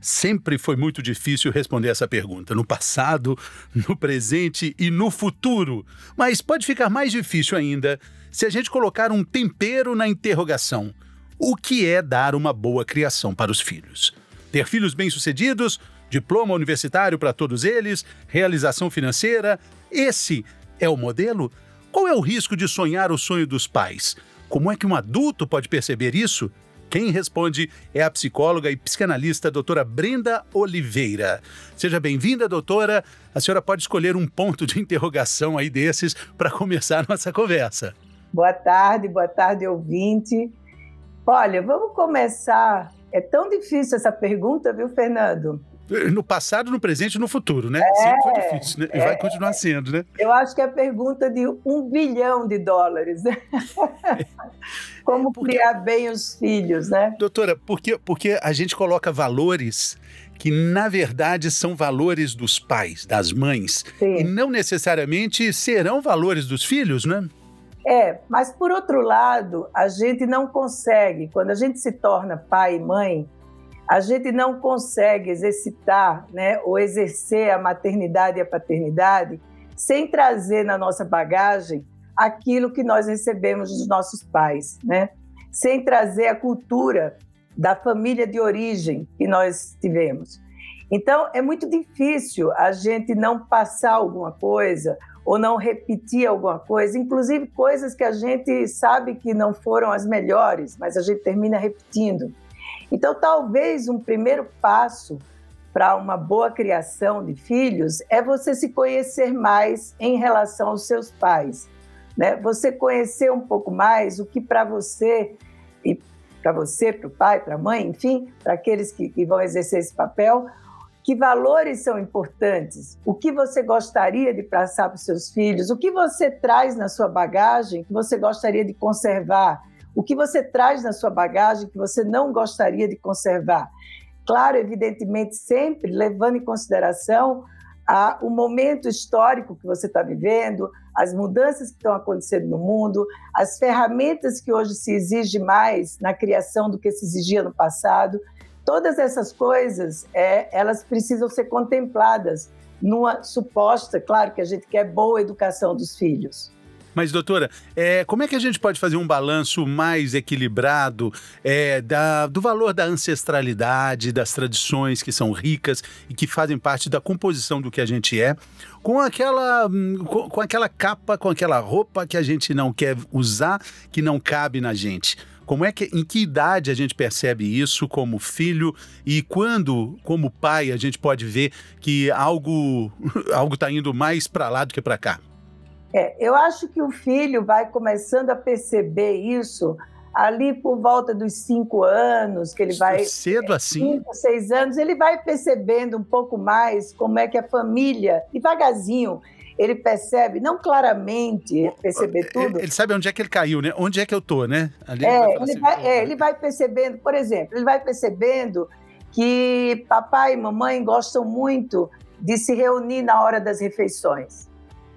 Sempre foi muito difícil responder essa pergunta, no passado, no presente e no futuro. Mas pode ficar mais difícil ainda se a gente colocar um tempero na interrogação. O que é dar uma boa criação para os filhos? Ter filhos bem-sucedidos, diploma universitário para todos eles, realização financeira? Esse é o modelo? Qual é o risco de sonhar o sonho dos pais? Como é que um adulto pode perceber isso? Quem responde é a psicóloga e psicanalista doutora Brenda Oliveira. Seja bem-vinda, doutora. A senhora pode escolher um ponto de interrogação aí desses para começar nossa conversa. Boa tarde, boa tarde, ouvinte. Olha, vamos começar. É tão difícil essa pergunta, viu, Fernando? No passado, no presente e no futuro, né? É, Sempre foi difícil, né? E é, vai continuar sendo, né? Eu acho que é a pergunta de um bilhão de dólares. Né? Como porque, criar bem os filhos, né? Doutora, porque, porque a gente coloca valores que, na verdade, são valores dos pais, das mães, Sim. e não necessariamente serão valores dos filhos, né? É, mas por outro lado, a gente não consegue, quando a gente se torna pai e mãe, a gente não consegue exercitar né, ou exercer a maternidade e a paternidade sem trazer na nossa bagagem aquilo que nós recebemos dos nossos pais, né? sem trazer a cultura da família de origem que nós tivemos. Então, é muito difícil a gente não passar alguma coisa ou não repetir alguma coisa, inclusive coisas que a gente sabe que não foram as melhores, mas a gente termina repetindo. Então, talvez um primeiro passo para uma boa criação de filhos é você se conhecer mais em relação aos seus pais. Né? Você conhecer um pouco mais o que para você, e para você, para o pai, para a mãe, enfim, para aqueles que, que vão exercer esse papel, que valores são importantes, o que você gostaria de passar para os seus filhos, o que você traz na sua bagagem que você gostaria de conservar, o que você traz na sua bagagem que você não gostaria de conservar. Claro, evidentemente, sempre levando em consideração a, o momento histórico que você está vivendo, as mudanças que estão acontecendo no mundo, as ferramentas que hoje se exige mais na criação do que se exigia no passado. Todas essas coisas, é, elas precisam ser contempladas numa suposta, claro que a gente quer boa educação dos filhos. Mas, doutora, é, como é que a gente pode fazer um balanço mais equilibrado é, da, do valor da ancestralidade, das tradições que são ricas e que fazem parte da composição do que a gente é, com aquela, com, com aquela capa, com aquela roupa que a gente não quer usar, que não cabe na gente? Como é que, em que idade a gente percebe isso como filho e quando, como pai, a gente pode ver que algo algo está indo mais para lá do que para cá? É, eu acho que o filho vai começando a perceber isso ali por volta dos cinco anos, que ele vai. Cedo assim? Cinco, seis anos, ele vai percebendo um pouco mais como é que a família, devagarzinho, ele percebe, não claramente perceber tudo. Ele, ele sabe onde é que ele caiu, né? Onde é que eu tô, né? Ali é, ele, vai, ele, assim, vai, é, ele vai percebendo, por exemplo, ele vai percebendo que papai e mamãe gostam muito de se reunir na hora das refeições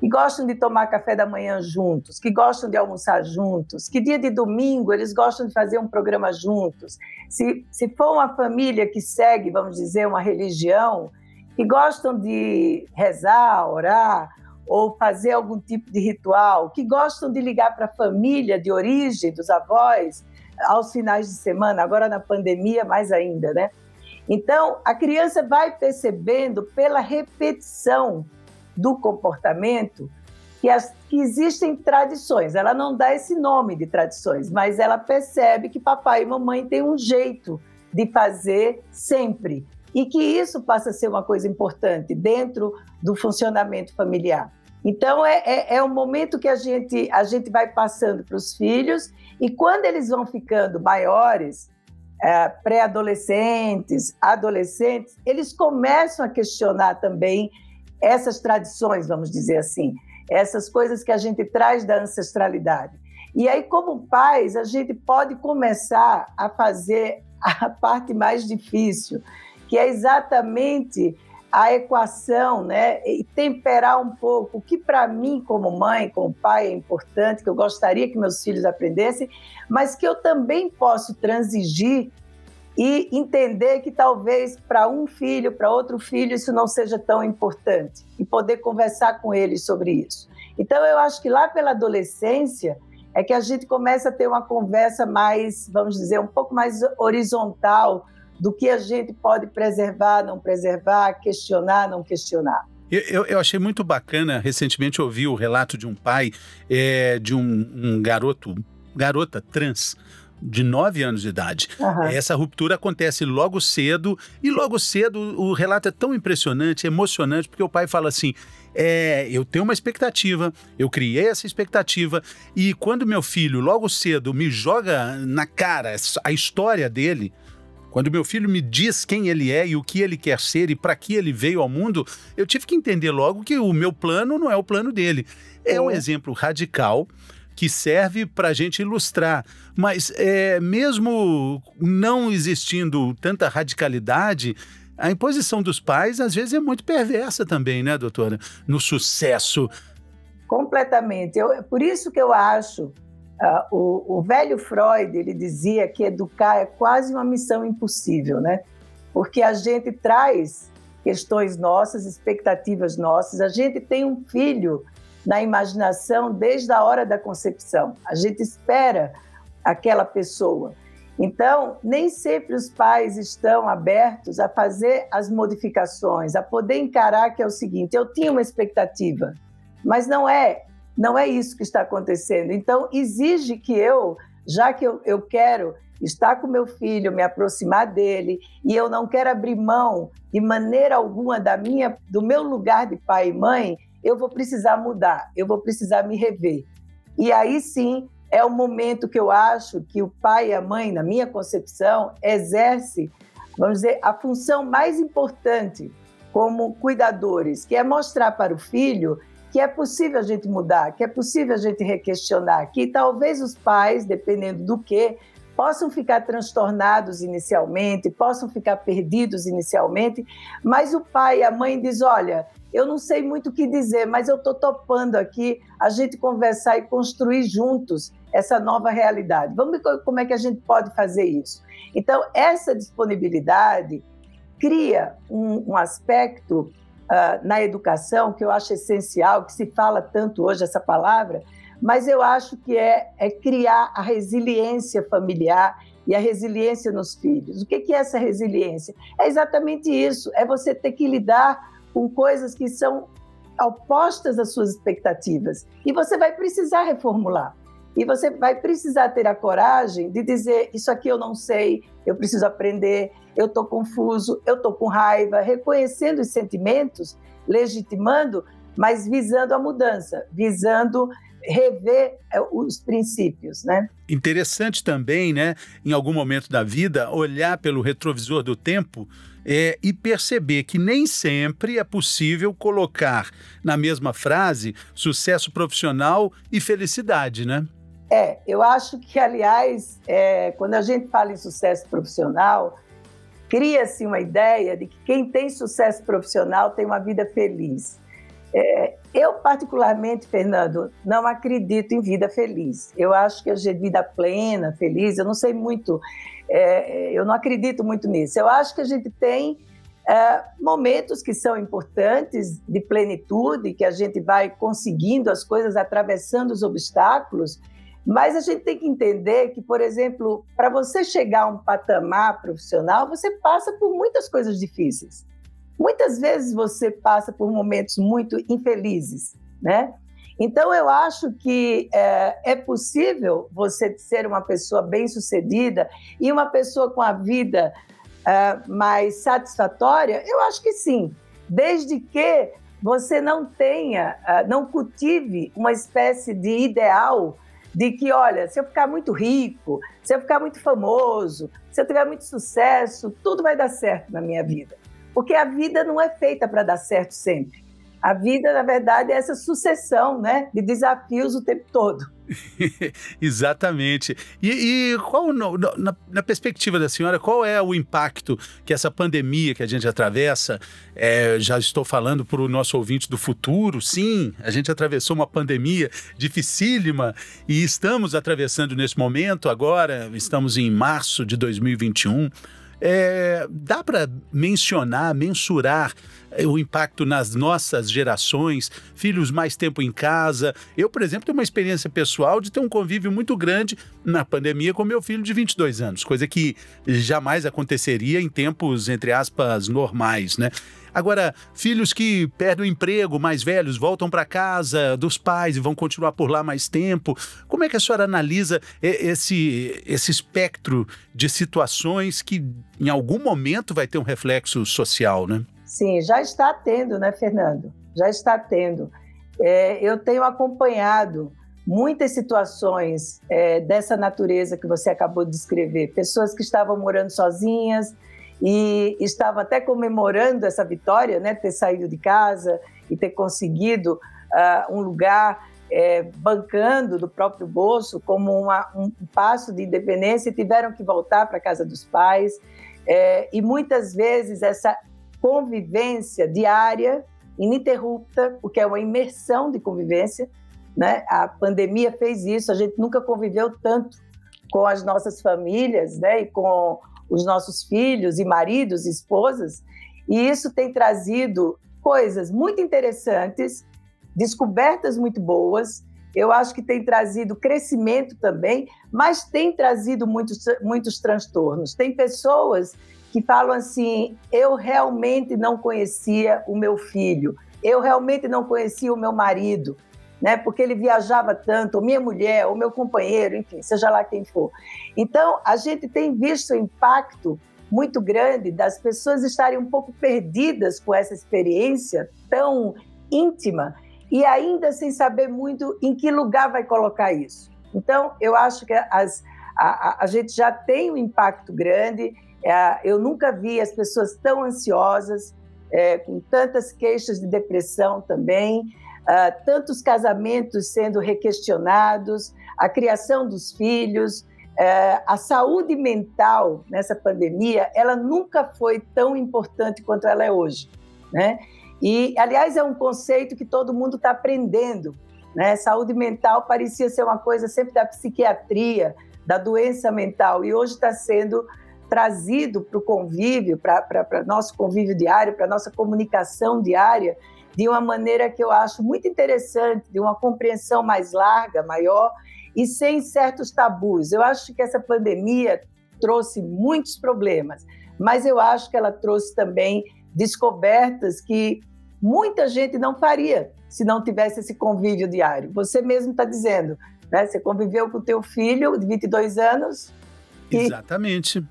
que gostam de tomar café da manhã juntos, que gostam de almoçar juntos, que dia de domingo eles gostam de fazer um programa juntos. Se, se for uma família que segue, vamos dizer, uma religião, que gostam de rezar, orar, ou fazer algum tipo de ritual, que gostam de ligar para a família de origem dos avós aos finais de semana, agora na pandemia mais ainda, né? Então, a criança vai percebendo pela repetição do comportamento que, as, que existem tradições. Ela não dá esse nome de tradições, mas ela percebe que papai e mamãe têm um jeito de fazer sempre e que isso passa a ser uma coisa importante dentro do funcionamento familiar. Então é, é, é um momento que a gente, a gente vai passando para os filhos e quando eles vão ficando maiores, é, pré-adolescentes, adolescentes, eles começam a questionar também essas tradições, vamos dizer assim. essas coisas que a gente traz da ancestralidade. E aí, como pais, a gente pode começar a fazer a parte mais difícil, que é exatamente a equação, né? E temperar um pouco o que para mim, como mãe, como pai, é importante, que eu gostaria que meus filhos aprendessem, mas que eu também posso transigir e entender que talvez para um filho, para outro filho, isso não seja tão importante e poder conversar com eles sobre isso. Então, eu acho que lá pela adolescência é que a gente começa a ter uma conversa mais, vamos dizer, um pouco mais horizontal do que a gente pode preservar, não preservar, questionar, não questionar. Eu, eu, achei muito bacana, recentemente ouvi o relato de um pai é, de um, um garoto, garota trans, de 9 anos de idade. Uhum. Essa ruptura acontece logo cedo, e logo cedo o relato é tão impressionante, emocionante, porque o pai fala assim: é, eu tenho uma expectativa, eu criei essa expectativa, e quando meu filho logo cedo me joga na cara a história dele. Quando meu filho me diz quem ele é e o que ele quer ser e para que ele veio ao mundo, eu tive que entender logo que o meu plano não é o plano dele. É um exemplo radical que serve para a gente ilustrar. Mas é, mesmo não existindo tanta radicalidade, a imposição dos pais às vezes é muito perversa também, né, doutora? No sucesso. Completamente. Eu, por isso que eu acho uh, o, o, velho Freud ele dizia que educar é quase uma missão impossível, né? Porque a gente traz questões nossas, expectativas nossas. A gente tem um filho na imaginação desde a hora da concepção. A gente espera aquela pessoa. Então, nem sempre os pais estão abertos a fazer as modificações, a poder encarar que é o seguinte: eu tinha uma expectativa, mas não é, não é isso que está acontecendo. Então, exige que eu, já que eu, eu quero estar com meu filho, me aproximar dele, e eu não quero abrir mão de maneira alguma da minha, do meu lugar de pai e mãe, eu vou precisar mudar, eu vou precisar me rever. E aí sim é o momento que eu acho que o pai e a mãe, na minha concepção, exerce, vamos dizer, a função mais importante como cuidadores, que é mostrar para o filho que é possível a gente mudar, que é possível a gente requestionar, que talvez os pais, dependendo do que, possam ficar transtornados inicialmente, possam ficar perdidos inicialmente, mas o pai e a mãe diz, olha, eu não sei muito o que dizer, mas eu estou topando aqui a gente conversar e construir juntos essa nova realidade. Vamos ver como é que a gente pode fazer isso. Então, essa disponibilidade cria um, um aspecto uh, na educação que eu acho essencial, que se fala tanto hoje essa palavra, mas eu acho que é, é criar a resiliência familiar e a resiliência nos filhos. O que é essa resiliência? É exatamente isso: é você ter que lidar com coisas que são opostas às suas expectativas. E você vai precisar reformular. E você vai precisar ter a coragem de dizer: Isso aqui eu não sei, eu preciso aprender, eu estou confuso, eu estou com raiva, reconhecendo os sentimentos, legitimando, mas visando a mudança, visando rever é, os princípios, né? Interessante também, né, em algum momento da vida, olhar pelo retrovisor do tempo é, e perceber que nem sempre é possível colocar na mesma frase sucesso profissional e felicidade, né? É, eu acho que, aliás, é, quando a gente fala em sucesso profissional, cria-se uma ideia de que quem tem sucesso profissional tem uma vida feliz. É, eu, particularmente, Fernando, não acredito em vida feliz. Eu acho que a vida plena, feliz, eu não sei muito, é, eu não acredito muito nisso. Eu acho que a gente tem é, momentos que são importantes de plenitude, que a gente vai conseguindo as coisas, atravessando os obstáculos, mas a gente tem que entender que, por exemplo, para você chegar a um patamar profissional, você passa por muitas coisas difíceis. Muitas vezes você passa por momentos muito infelizes, né? Então, eu acho que é, é, possível você ser uma pessoa bem-sucedida e uma pessoa com a vida é, mais satisfatória? Eu acho que sim, desde que você não tenha, é, não cultive uma espécie de ideal de que, olha, se eu ficar muito rico, se eu ficar muito famoso, se eu tiver muito sucesso, tudo vai dar certo na minha vida. Porque a vida não é feita para dar certo sempre. A vida, na verdade, é essa sucessão né, de desafios o tempo todo. Exatamente. E, e qual, na, na, perspectiva da senhora, qual é o impacto que essa pandemia que a gente atravessa? É, já estou falando para o nosso ouvinte do futuro, sim, a gente atravessou uma pandemia dificílima e estamos atravessando nesse momento, agora estamos em março de 2021. É, dá para mencionar, mensurar o impacto nas nossas gerações, filhos mais tempo em casa. Eu, por exemplo, tenho uma experiência pessoal de ter um convívio muito grande na pandemia com meu filho de 22 anos, coisa que jamais aconteceria em tempos, entre aspas, normais, né? Agora, filhos que perdem o emprego, mais velhos, voltam para casa dos pais e vão continuar por lá mais tempo. Como é que a senhora analisa esse, esse espectro de situações que em algum momento vai ter um reflexo social, né? Sim, já está tendo, né, Fernando? Já está tendo. É, eu tenho acompanhado muitas situações é, dessa natureza que você acabou de descrever. Pessoas que estavam morando sozinhas e estavam até comemorando essa vitória, né, ter saído de casa e ter conseguido uh, um lugar é, bancando do próprio bolso como uma, um passo de independência e tiveram que voltar para a casa dos pais. É, e muitas vezes essa convivência diária, ininterrupta, porque é uma imersão de convivência. Né? A pandemia fez isso, a gente nunca conviveu tanto com as nossas famílias né? e com os nossos filhos e maridos e esposas, e isso tem trazido coisas muito interessantes, descobertas muito boas. Eu acho que tem trazido crescimento também, mas tem trazido muitos, muitos transtornos. Tem pessoas que falam assim: eu realmente não conhecia o meu filho, eu realmente não conhecia o meu marido, né? Porque ele viajava tanto, ou minha mulher, ou meu companheiro, enfim, seja lá quem for. Então, a gente tem visto o impacto muito grande das pessoas estarem um pouco perdidas com essa experiência tão íntima e ainda sem saber muito em que lugar vai colocar isso. Então, eu acho que as, a, a, a gente já tem um impacto grande é, eu nunca vi as pessoas tão ansiosas, é, com tantas queixas de depressão também, uh, tantos casamentos sendo requestionados, a criação dos filhos, uh, a saúde mental nessa pandemia, ela nunca foi tão importante quanto ela é hoje, né? E, aliás, é um conceito que todo mundo está aprendendo, né? Saúde mental parecia ser uma coisa sempre da psiquiatria, da doença mental, e hoje está sendo trazido para o convívio, para nosso convívio diário, para nossa comunicação diária, de uma maneira que eu acho muito interessante, de uma compreensão mais larga, maior e sem certos tabus. Eu acho que essa pandemia trouxe muitos problemas, mas eu acho que ela trouxe também descobertas que muita gente não faria se não tivesse esse convívio diário. Você mesmo está dizendo, né? Você conviveu com o teu filho de 22 anos. Exatamente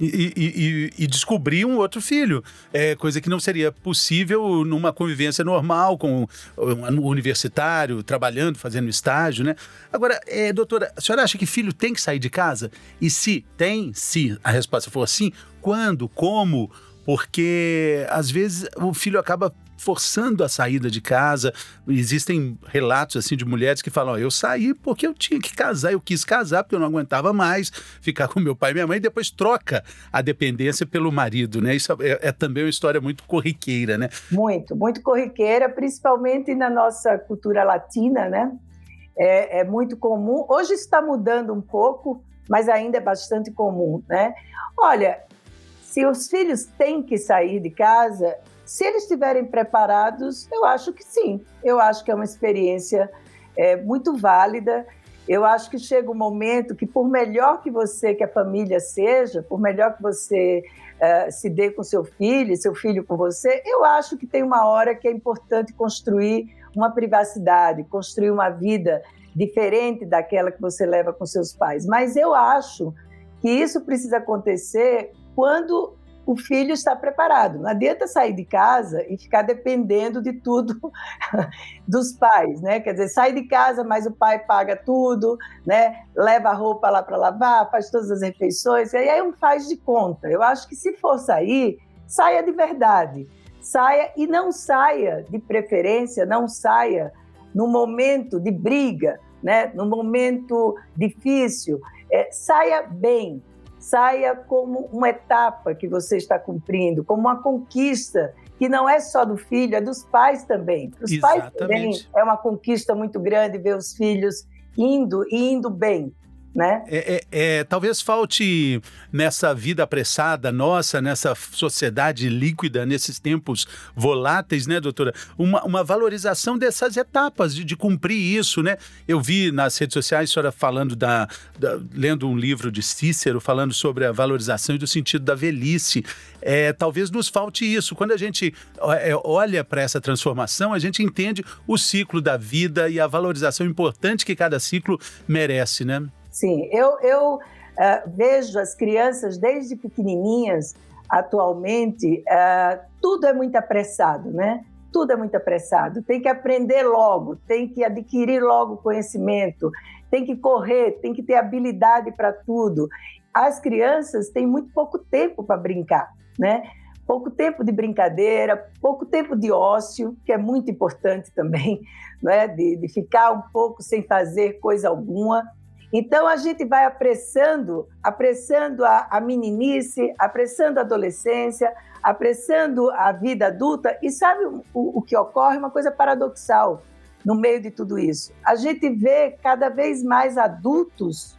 e, e, descobrir um outro filho, é, coisa que não seria possível numa convivência normal com um universitário, trabalhando, fazendo estágio, né? Agora, é, doutora, a senhora acha que filho tem que sair de casa? E se tem, se a resposta for sim, quando, como? Porque às vezes o filho acaba forçando a saída de casa. Existem relatos assim de mulheres que falam: oh, eu saí porque eu tinha que casar, eu quis casar porque eu não aguentava mais ficar com meu pai e minha mãe, e depois troca a dependência pelo marido, né? Isso é, é também uma história muito corriqueira, né? Muito, muito corriqueira, principalmente na nossa cultura latina, né? É, é muito comum. Hoje está mudando um pouco, mas ainda é bastante comum, né? Olha, se os filhos têm que sair de casa, se eles estiverem preparados, eu acho que sim. Eu acho que é uma experiência é, muito válida. Eu acho que chega um momento que, por melhor que você, que a família seja, por melhor que você uh, se dê com seu filho, seu filho com você, eu acho que tem uma hora que é importante construir uma privacidade, construir uma vida diferente daquela que você leva com seus pais. Mas eu acho que isso precisa acontecer quando o filho está preparado. Não adianta sair de casa e ficar dependendo de tudo dos pais, né? Quer dizer, sai de casa, mas o pai paga tudo, né? Leva a roupa lá para lavar, faz todas as refeições, e aí é um faz de conta. Eu acho que se for sair, saia de verdade. saia e não saia, de preferência, não saia no momento de briga, né? no momento difícil. É, saia bem, saia como uma etapa que você está cumprindo, como uma conquista que não é só do filho, é dos pais também. Os pais também é uma conquista muito grande ver os filhos indo e indo bem né? É, é, é, talvez falte nessa vida apressada nossa, nessa sociedade líquida, nesses tempos voláteis, né, doutora? Uma, uma valorização dessas etapas, de, de, cumprir isso, né? Eu vi nas redes sociais a senhora falando da, da, lendo um livro de Cícero, falando sobre a valorização e do sentido da velhice. É, talvez nos falte isso. Quando a gente é, olha para essa transformação, a gente entende o ciclo da vida e a valorização importante que cada ciclo merece, né? Sim, eu, eu uh, vejo as crianças desde pequenininhas, atualmente, uh, tudo é muito apressado, né? Tudo é muito apressado. Tem que aprender logo, tem que adquirir logo conhecimento, tem que correr, tem que ter habilidade para tudo. As crianças têm muito pouco tempo para brincar, né? Pouco tempo de brincadeira, pouco tempo de ócio, que é muito importante também, né? de, de ficar um pouco sem fazer coisa alguma. Então a gente vai apressando, apressando a, a meninice, apressando a adolescência, apressando a vida adulta. E sabe o, o que ocorre? Uma coisa paradoxal no meio de tudo isso. A gente vê cada vez mais adultos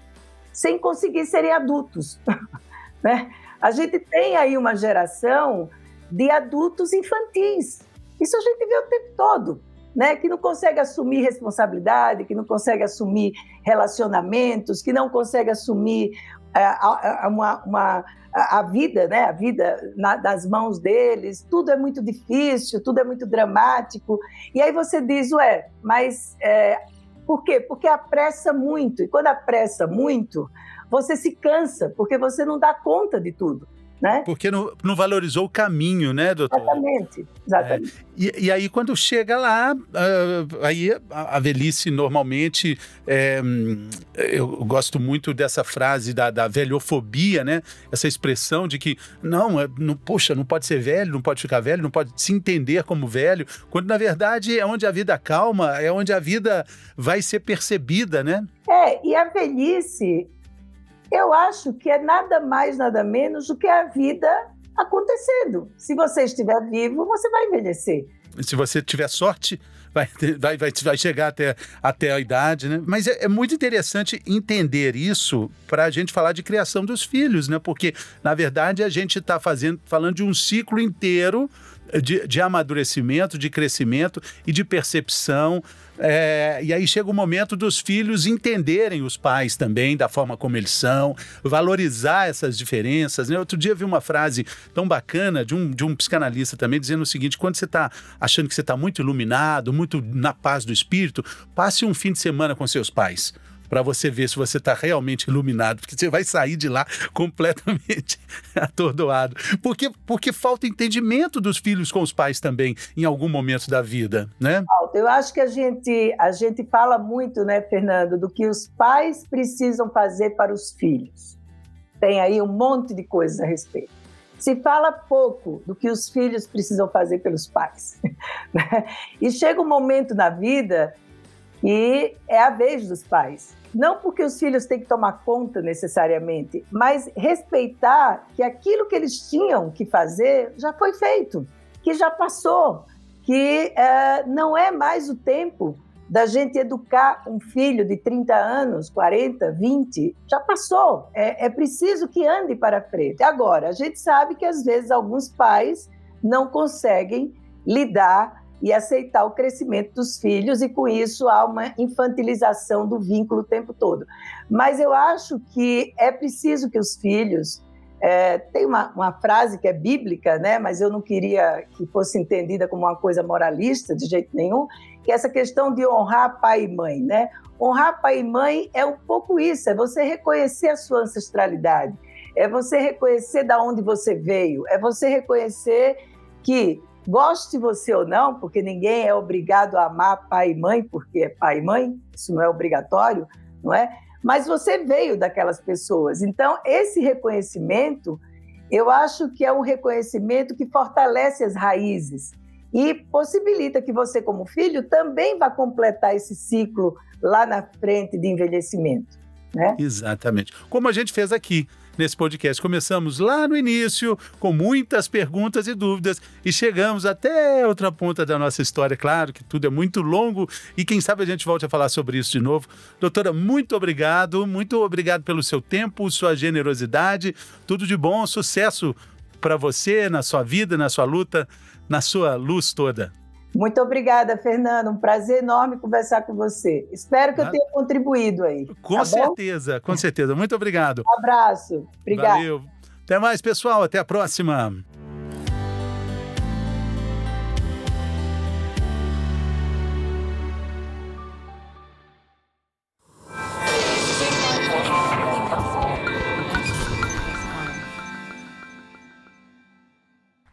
sem conseguir serem adultos. né? A gente tem aí uma geração de adultos infantis. Isso a gente vê o tempo todo né, que não consegue assumir responsabilidade, que não consegue assumir relacionamentos, que não consegue assumir uh, uma, uma, a vida, né, a vida na, nas mãos deles, tudo é muito difícil, tudo é muito dramático. E aí você diz, ué, mas é, por quê? Porque apressa muito, e quando apressa muito, você se cansa, porque você não dá conta de tudo né? Porque não, não valorizou o caminho, né, doutor? Exatamente, exatamente. É, e, e, aí, quando chega lá, uh, aí a, a, velhice normalmente, é, eu gosto muito dessa frase da, da velhofobia, né? Essa expressão de que, não, é, não, poxa, não pode ser velho, não pode ficar velho, não pode se entender como velho, quando na verdade é onde a vida calma, é onde a vida vai ser percebida, né? É, e a velhice eu acho que é nada mais, nada menos do que a vida acontecendo. Se você estiver vivo, você vai envelhecer. Se você tiver sorte, vai, vai, vai, vai chegar até, até a idade, né? Mas é, é muito interessante entender isso para a gente falar de criação dos filhos, né? Porque, na verdade, a gente está falando de um ciclo inteiro de, de amadurecimento, de crescimento e de percepção. É, e aí chega o momento dos filhos entenderem os pais também, da forma como eles são, valorizar essas diferenças. Né? Outro dia vi uma frase tão bacana de um, de um psicanalista também, dizendo o seguinte: quando você está achando que você está muito iluminado, muito na paz do espírito, passe um fim de semana com seus pais para você ver se você está realmente iluminado, porque você vai sair de lá completamente atordoado. Porque, porque falta entendimento dos filhos com os pais também, em algum momento da vida, né? Eu acho que a gente, a gente fala muito, né, Fernando, do que os pais precisam fazer para os filhos. Tem aí um monte de coisas a respeito. Se fala pouco do que os filhos precisam fazer pelos pais. Né? E chega um momento na vida que é a vez dos pais. Não porque os filhos têm que tomar conta necessariamente, mas respeitar que aquilo que eles tinham que fazer já foi feito, que já passou, que é, não é mais o tempo da gente educar um filho de 30 anos, 40, 20, já passou. É, é preciso que ande para frente. Agora, a gente sabe que às vezes alguns pais não conseguem lidar e aceitar o crescimento dos filhos, e com isso há uma infantilização do vínculo o tempo todo. Mas eu acho que é preciso que os filhos. É, tem uma, uma, frase que é bíblica, né? mas eu não queria que fosse entendida como uma coisa moralista de jeito nenhum, que é essa questão de honrar pai e mãe. Né? Honrar pai e mãe é um pouco isso, é você reconhecer a sua ancestralidade, é você reconhecer da onde você veio, é você reconhecer que Goste você ou não, porque ninguém é obrigado a amar pai e mãe, porque é pai e mãe, isso não é obrigatório, não é? Mas você veio daquelas pessoas. Então, esse reconhecimento eu acho que é um reconhecimento que fortalece as raízes e possibilita que você, como filho, também vá completar esse ciclo lá na frente de envelhecimento. Né? Exatamente. Como a gente fez aqui nesse podcast. Começamos lá no início, com muitas perguntas e dúvidas, e chegamos até outra ponta da nossa história. Claro que tudo é muito longo e quem sabe a gente volte a falar sobre isso de novo. Doutora, muito obrigado, muito obrigado pelo seu tempo, sua generosidade. Tudo de bom, sucesso para você na sua vida, na sua luta, na sua luz toda. Muito obrigada, Fernando. Um prazer enorme conversar com você. Espero que eu tenha contribuído aí. Com tá certeza, com certeza. Muito obrigado. Um abraço. Obrigado. Valeu. Até mais, pessoal. Até a próxima.